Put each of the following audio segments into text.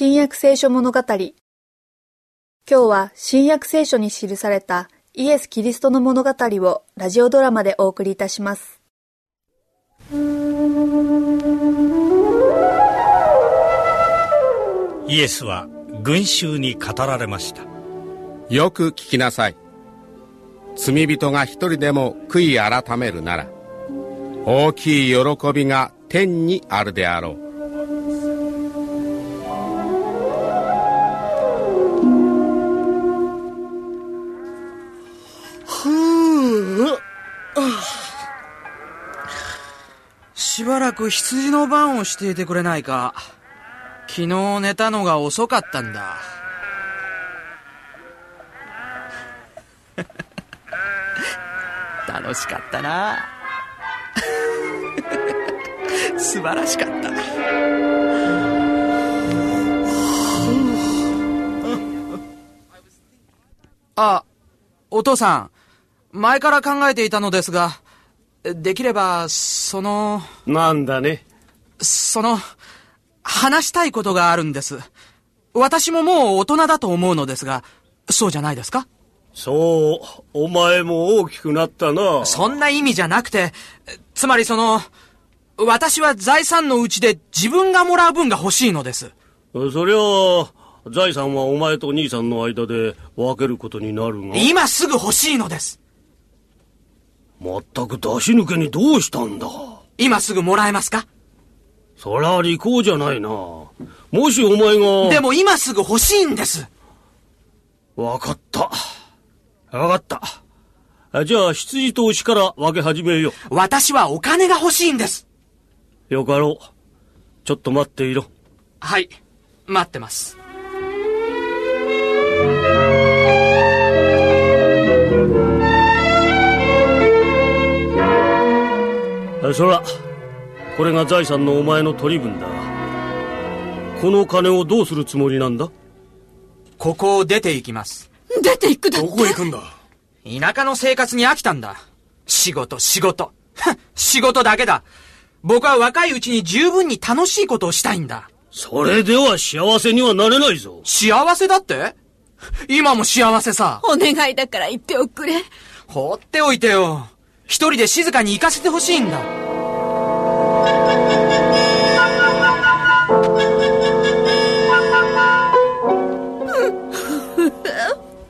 新約聖書物語。今日は新約聖書に記されたイエス・キリストの物語をラジオドラマでお送りいたします。イエスは群衆に語られました。よく聞きなさい。罪人が一人でも悔い改めるなら大きい喜びが天にあるであろう羊の番をしていてくれないか。昨日寝たのが遅かったんだ。楽しかったな。素晴らしかった。あ、お父さん、前から考えていたのですが、できれば、その、なんだね。その、話したいことがあるんです。私ももう大人だと思うのですが、そうじゃないですか？そう、お前も大きくなったな。そんな意味じゃなくて、つまりその、私は財産のうちで自分がもらう分が欲しいのです。そりゃあ、財産はお前と兄さんの間で分けることになるが。今すぐ欲しいのです。まったく出し抜けにどうしたんだ？今すぐもらえますか？そりゃ利口じゃないな。もしお前が。でも今すぐ欲しいんです。わかった。わかった。あじゃあ、羊と牛から分け始めよ私はお金が欲しいんです。う。よかろう。ちょっと待っていろ。はい、待ってます。そら、これが財産のお前の取り分だ。この金をどうするつもりなんだ？ここを出て行きます。出て行くだって？どこへ行くんだ？田舎の生活に飽きたんだ。仕事、仕事。仕事だけだ。僕は若いうちに十分に楽しいことをしたいんだ。それでは幸せにはなれないぞ。幸せだって？今も幸せさ。お願いだから言っておくれ。放っておいてよ。一人で静かに行かせてほしいんだ。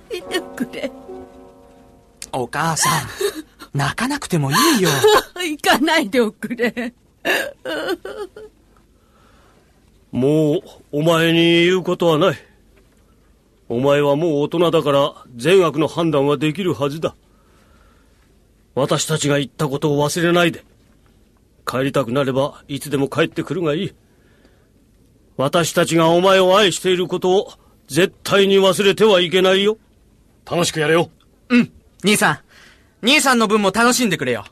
言っておくれ。お母さん、泣かなくてもいいよ。行かないでおくれ。もう、お前に言うことはない。お前はもう大人だから善悪の判断はできるはずだ。私たちが言ったことを忘れないで。帰りたくなればいつでも帰ってくるがいい。私たちがお前を愛していることを絶対に忘れてはいけないよ。楽しくやれよ。うん、兄さん。兄さんの分も楽しんでくれよ。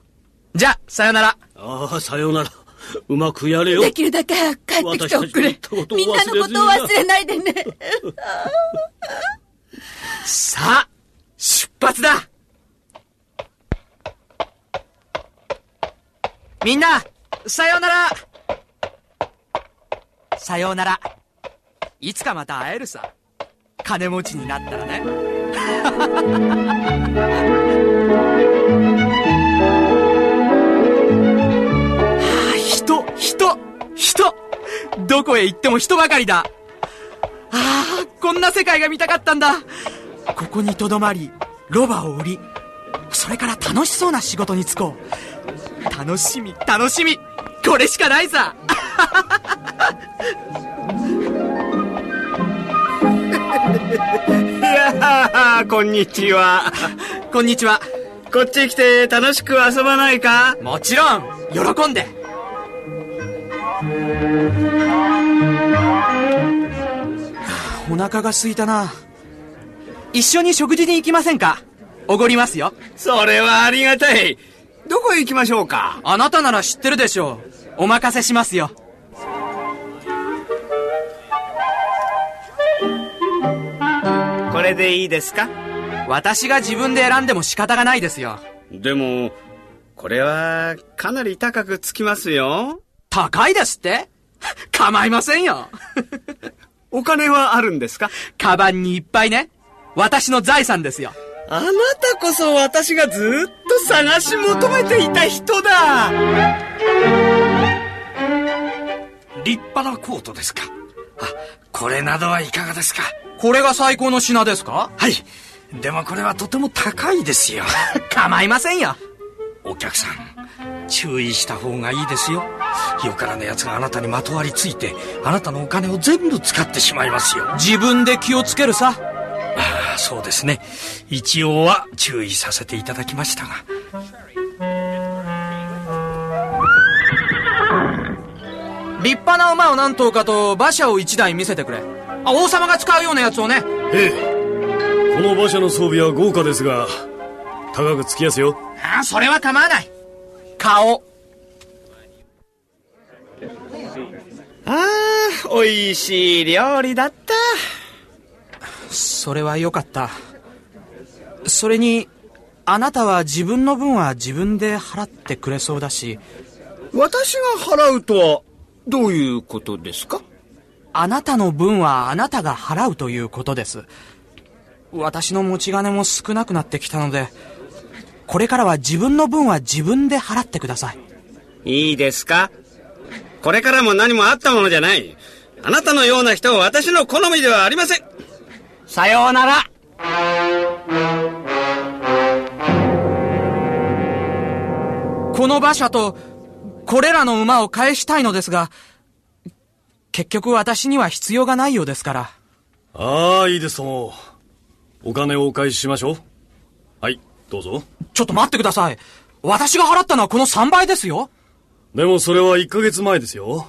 じゃ、さよなら。ああ、さようなら。うまくやれよ。できるだけ早く帰ってきておくれみんなのことを忘れないでね。さあ、出発だんな、さようならさようなら。いつかまた会えるさ。金持ちになったらね。は あ人、人、人どこへ行っても人ばかりだ。ああ、こんな世界が見たかったんだ。ここにとどまり、ロバを売り、それから楽しそうな仕事に就こう。楽しみ、楽しみ。これしかないさ。いやー、こんにちは。こんにちは。こっち来て楽しく遊ばないか？もちろん、喜んで。はあお腹が空いたな。一緒に食事に行きませんか？おごりますよ。それはありがたい。どこへ行きましょうか？あなたなら知ってるでしょう。お任せしますよ。これでいいですか？私が自分で選んでも仕方がないですよ。でも、これはかなり高くつきますよ。高いですって？構いませんよ。お金はあるんですか？カバンにいっぱいね。私の財産ですよ。あなたこそ私がずっと探し求めていた人だ立派なコートですか。あ、これなどはいかがですかこれが最高の品ですか？はい。でもこれはとても高いですよ。構いませんよ。お客さん、注意した方がいいですよ。よからぬ奴があなたにまとわりついて、あなたのお金を全部使ってしまいますよ。自分で気をつけるさ。ああ、そうですね。一応は注意させていただきましたが。立派な馬を何頭かと馬車を一台見せてくれ。あ、王様が使うようなやつをね。ええ。この馬車の装備は豪華ですが、高くつきやすよ。あ、それは構わない。顔。ああ、美味しい料理だった。それはよかった。それに、あなたは自分の分は自分で払ってくれそうだし、私が払うとは、どういうことですか？あなたの分はあなたが払うということです。私の持ち金も少なくなってきたので、これからは自分の分は自分で払ってください。いいですか？これからも何もあったものじゃない。あなたのような人は私の好みではありません。さようなら。この馬車と、これらの馬を返したいのですが、結局私には必要がないようですから。ああ、いいですとも。お金をお返ししましょう。はい、どうぞ。ちょっと待ってください。私が払ったのはこの3倍ですよ。でもそれは1ヶ月前ですよ。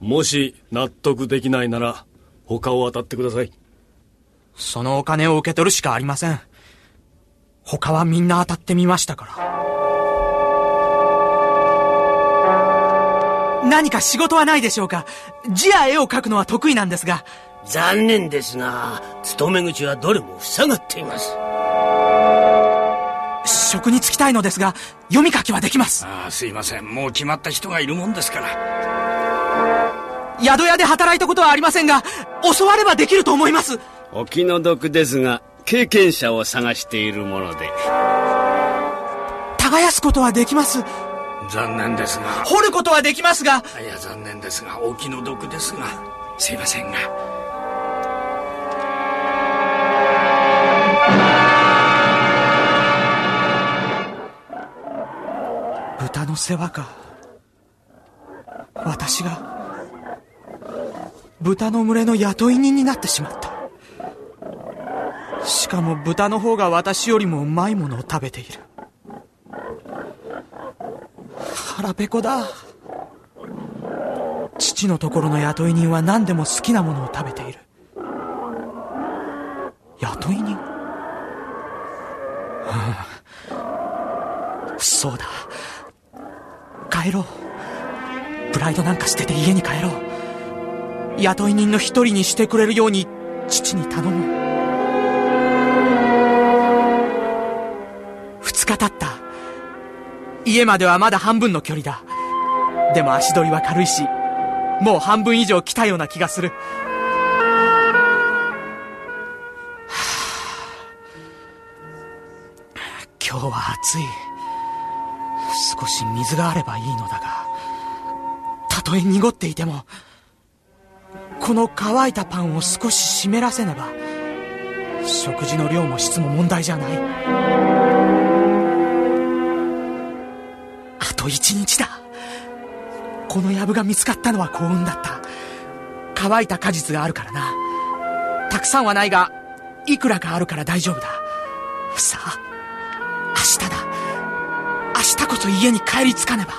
もし納得できないなら、他を当たってください。そのお金を受け取るしかありません。他はみんな当たってみましたから。何か仕事はないでしょうか字や絵を描くのは得意なんですが。残念ですが、勤め口はどれも塞がっています。職に就きたいのですが、読み書きはできます。ああ、すいません。もう決まった人がいるもんですから。宿屋で働いたことはありませんが、教わればできると思います。お気の毒ですが、経験者を探しているもので。耕すことはできます。残念ですが。掘ることはできますが。いや、残念ですが、お気の毒ですが。すいませんが。豚の世話か。私が、豚の群れの雇い人になってしまった。かも豚の方が私よりもうまいものを食べている。腹ペコだ。父のところの雇い人は何でも好きなものを食べている。雇い人？そうだ。帰ろう。プライドなんか捨てて家に帰ろう。雇い人の一人にしてくれるように父に頼も日経った。家まではまだ半分の距離だ。でも足取りは軽いし、もう半分以上来たような気がする。は あ今日は暑い。少し水があればいいのだが、たとえ濁っていても、この乾いたパンを少し湿らせねば、食事の量も質も問題じゃない。と一日だ。この藪が見つかったのは幸運だった。乾いた果実があるからな。たくさんはないが、いくらかあるから大丈夫だ。さあ、明日だ。明日こそ家に帰り着かねば。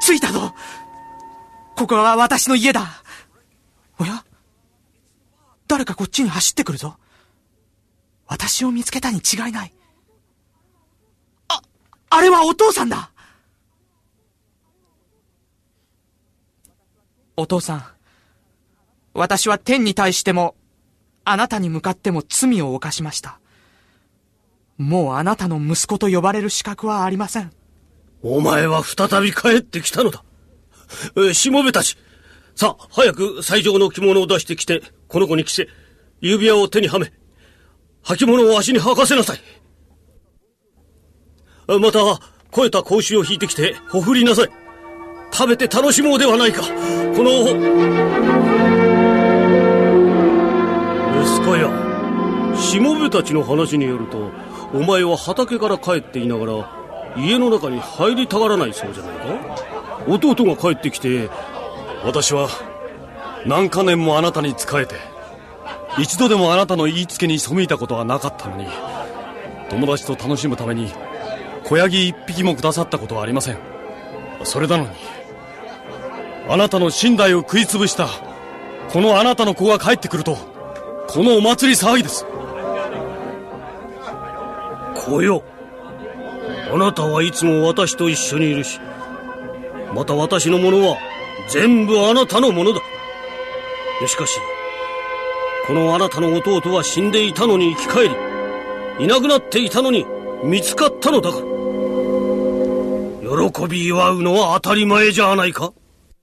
着いたぞここは私の家だおや？誰かこっちに走ってくるぞ。私を見つけたに違いない。あ、あれはお父さんだお父さん、私は天に対しても、あなたに向かっても罪を犯しました。もうあなたの息子と呼ばれる資格はありません。お前は再び帰ってきたのだ。えしもべたち。さあ、早く最上の着物を出してきて、この子に着せ、指輪を手にはめ、履物を足に履かせなさい。また、肥えた格子を引いてきて、ほふりなさい。食べて楽しもうではないか。この、息子よ。しもべたちの話によると、お前は畑から帰っていながら、家の中に入りたがらないそうじゃないか弟が帰ってきて、私は何か年もあなたに仕えて一度でもあなたの言いつけに背いたことはなかったのに友達と楽しむために小ヤギ一匹もくださったことはありませんそれなのにあなたの身代を食い潰したこのあなたの子が帰ってくるとこのお祭り騒ぎです子よ。あなたはいつも私と一緒にいるし、また私のものは全部あなたのものだ。しかし、このあなたの弟は死んでいたのに生き返り、いなくなっていたのに見つかったのだから。喜び祝うのは当たり前じゃないか